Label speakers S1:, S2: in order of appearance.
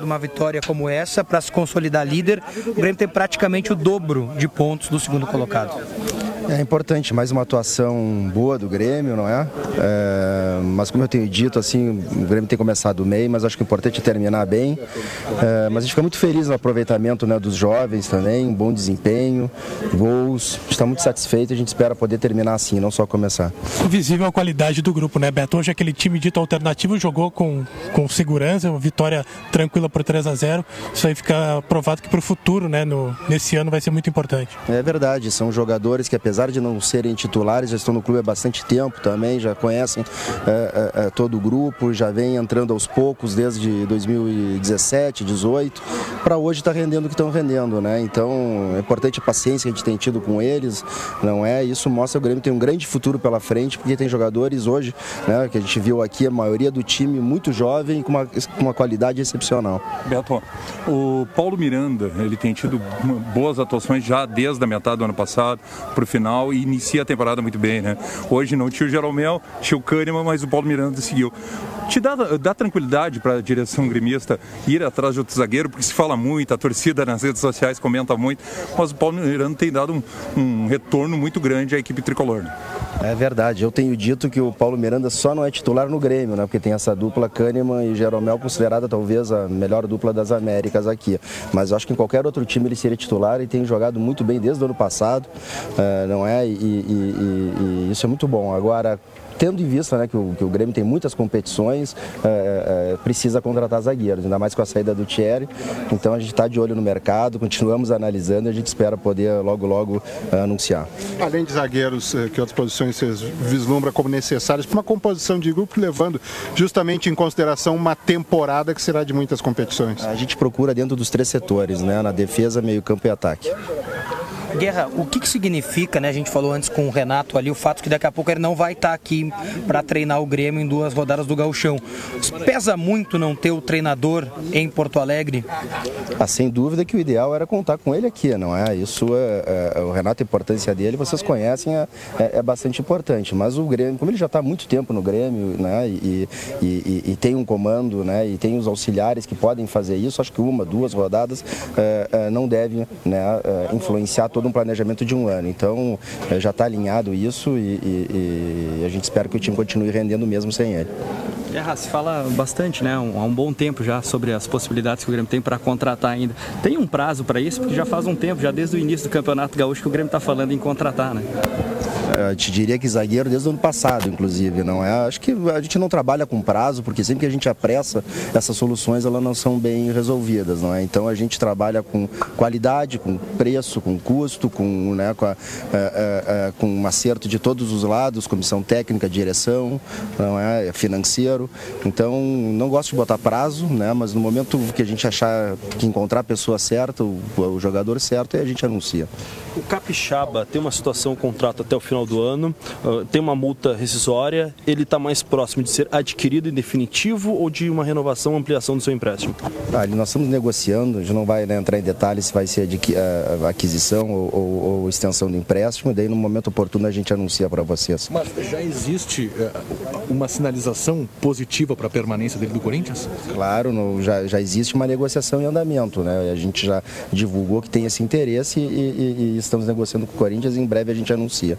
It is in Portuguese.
S1: Uma vitória como essa, para se consolidar líder, o Grêmio tem praticamente o dobro de pontos do segundo colocado.
S2: É importante, mais uma atuação boa do Grêmio, não é? é? mas como eu tenho dito, assim, o Grêmio tem começado bem, mas acho que é importante terminar bem. É, mas a gente fica muito feliz no aproveitamento né, dos jovens também, um bom desempenho, gols. A gente está muito satisfeito, a gente espera poder terminar assim, não só começar.
S3: Visível a qualidade do grupo, né, Beto? Hoje aquele time dito alternativo jogou com, com segurança, uma vitória tranquila por 3 a 0 Isso aí fica provado que para o futuro, né, no, nesse ano vai ser muito importante.
S2: É verdade, são jogadores que apesar apesar de não serem titulares, já estão no clube há bastante tempo também, já conhecem é, é, é todo o grupo, já vem entrando aos poucos desde 2017, 2018, para hoje está rendendo o que estão rendendo, né? Então é importante a paciência que a gente tem tido com eles, não é? Isso mostra que o Grêmio tem um grande futuro pela frente, porque tem jogadores hoje, né, que a gente viu aqui, a maioria do time muito jovem, com uma, com uma qualidade excepcional.
S4: Beto, o Paulo Miranda, ele tem tido boas atuações já desde a metade do ano passado para o final e inicia a temporada muito bem, né? Hoje não tinha o Jeromel, tinha o Kahneman, mas o Paulo Miranda seguiu. Te dá, dá tranquilidade para a direção gremista ir atrás de outro zagueiro, porque se fala muito, a torcida nas redes sociais comenta muito, mas o Paulo Miranda tem dado um, um retorno muito grande à equipe tricolor. Né?
S2: É verdade, eu tenho dito que o Paulo Miranda só não é titular no Grêmio, né? Porque tem essa dupla Kahneman e Jeromel, considerada talvez a melhor dupla das Américas aqui. Mas eu acho que em qualquer outro time ele seria titular e tem jogado muito bem desde o ano passado, uh, não é? E, e, e, e isso é muito bom. Agora, tendo em vista né, que, o, que o Grêmio tem muitas competições, é, é, precisa contratar zagueiros, ainda mais com a saída do Thierry. Então a gente está de olho no mercado, continuamos analisando e a gente espera poder logo, logo é, anunciar.
S5: Além de zagueiros, é, que outras posições você vislumbra como necessárias para uma composição de grupo, levando justamente em consideração uma temporada que será de muitas competições?
S2: A gente procura dentro dos três setores, né, na defesa, meio campo e ataque.
S1: Guerra, o que, que significa, né? A gente falou antes com o Renato ali, o fato que daqui a pouco ele não vai estar aqui para treinar o Grêmio em duas rodadas do Gauchão. Pesa muito não ter o treinador em Porto Alegre?
S2: Ah, sem dúvida que o ideal era contar com ele aqui, não é? Isso é, é o Renato, a importância dele, vocês conhecem, é, é, é bastante importante. Mas o Grêmio, como ele já está há muito tempo no Grêmio, né? E, e, e, e, tem um comando, né? E tem os auxiliares que podem fazer isso, acho que uma, duas rodadas é, é, não devem né, influenciar todo um planejamento de um ano. Então eh, já está alinhado isso e, e, e, a gente espera que o time continue rendendo mesmo sem ele.
S6: Guerra, se fala bastante, né, há um bom tempo já sobre as possibilidades que o Grêmio tem para contratar ainda. Tem um prazo para isso? Porque já faz um tempo, já desde o início do Campeonato Gaúcho, que o Grêmio está falando em contratar, né?
S2: Eu te diria que zagueiro desde o ano passado, inclusive, não é? Acho que a gente não trabalha com prazo, porque sempre que a gente apressa, essas soluções elas não são bem resolvidas, não é? Então a gente trabalha com qualidade, com preço, com custo, com, né, com, a, é, é, com um acerto de todos os lados, comissão técnica, direção, não é? Financeiro. Então não gosto de botar prazo, né? Mas no momento que a gente achar que encontrar a pessoa certa, o, o jogador certo, a gente anuncia.
S7: O Capixaba tem uma situação, um contrato até o final do ano, uh, tem uma multa rescisória, ele está mais próximo de ser adquirido em definitivo ou de uma renovação, ampliação do seu empréstimo?
S2: Ah, nós estamos negociando, a gente não vai né, entrar em detalhes se vai ser uh, aquisição ou, ou, ou, extensão do empréstimo, daí no momento oportuno a gente anuncia para vocês.
S8: Mas já existe uh, uma sinalização positiva para a permanência dele do Corinthians?
S2: Claro, no, já, já existe uma negociação em andamento, né? A gente já divulgou que tem esse interesse e, e, e estamos negociando com o Corinthians e em breve a gente anuncia.